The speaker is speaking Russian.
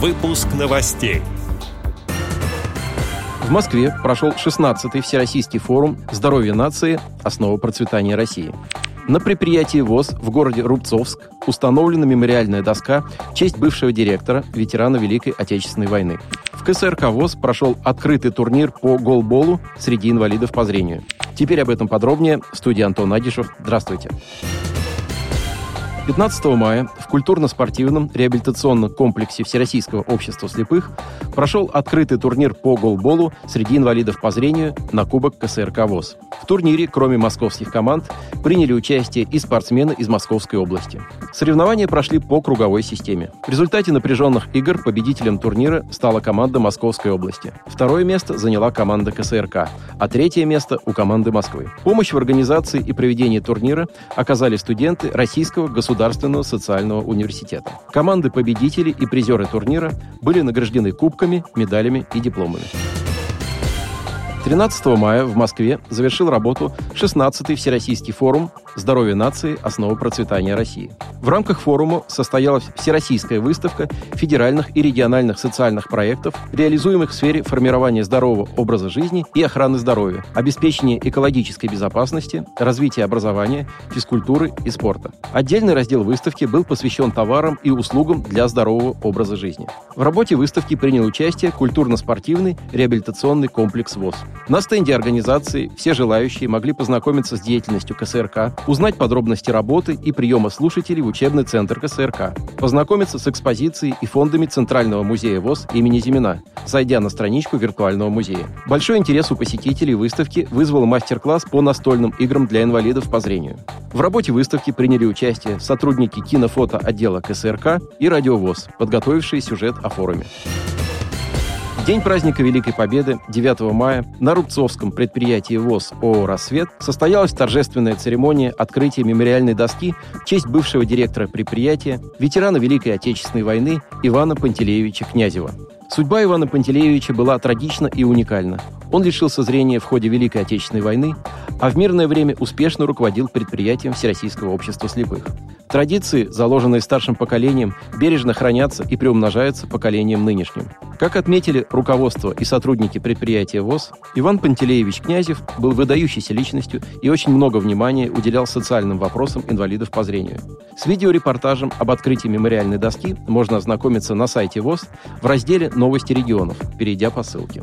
Выпуск новостей. В Москве прошел 16-й Всероссийский форум «Здоровье нации. Основа процветания России». На предприятии ВОЗ в городе Рубцовск установлена мемориальная доска в честь бывшего директора, ветерана Великой Отечественной войны. В КСРК ВОЗ прошел открытый турнир по голболу среди инвалидов по зрению. Теперь об этом подробнее. Студия Антон Агишев. Здравствуйте. 15 мая в культурно-спортивном реабилитационном комплексе Всероссийского общества слепых прошел открытый турнир по голболу среди инвалидов по зрению на Кубок КСРК ВОЗ. В турнире, кроме московских команд, приняли участие и спортсмены из Московской области. Соревнования прошли по круговой системе. В результате напряженных игр победителем турнира стала команда Московской области. Второе место заняла команда КСРК, а третье место у команды Москвы. Помощь в организации и проведении турнира оказали студенты Российского государственного социального университета. Команды победителей и призеры турнира были награждены кубками, медалями и дипломами. 13 мая в Москве завершил работу 16-й Всероссийский форум «Здоровье нации. Основа процветания России». В рамках форума состоялась всероссийская выставка федеральных и региональных социальных проектов, реализуемых в сфере формирования здорового образа жизни и охраны здоровья, обеспечения экологической безопасности, развития образования, физкультуры и спорта. Отдельный раздел выставки был посвящен товарам и услугам для здорового образа жизни. В работе выставки принял участие культурно-спортивный реабилитационный комплекс ВОЗ. На стенде организации все желающие могли познакомиться с деятельностью КСРК, узнать подробности работы и приема слушателей в учебный центр КСРК, познакомиться с экспозицией и фондами Центрального музея ВОЗ имени Зимина, зайдя на страничку виртуального музея. Большой интерес у посетителей выставки вызвал мастер-класс по настольным играм для инвалидов по зрению. В работе выставки приняли участие сотрудники кинофото отдела КСРК и радиовоз, подготовившие сюжет о форуме день праздника Великой Победы, 9 мая, на Рубцовском предприятии ВОЗ ООО «Рассвет» состоялась торжественная церемония открытия мемориальной доски в честь бывшего директора предприятия, ветерана Великой Отечественной войны Ивана Пантелеевича Князева. Судьба Ивана Пантелеевича была трагична и уникальна. Он лишился зрения в ходе Великой Отечественной войны, а в мирное время успешно руководил предприятием Всероссийского общества слепых. Традиции, заложенные старшим поколением, бережно хранятся и приумножаются поколением нынешним. Как отметили руководство и сотрудники предприятия ВОЗ, Иван Пантелеевич Князев был выдающейся личностью и очень много внимания уделял социальным вопросам инвалидов по зрению. С видеорепортажем об открытии мемориальной доски можно ознакомиться на сайте ВОЗ в разделе «Новости регионов», перейдя по ссылке.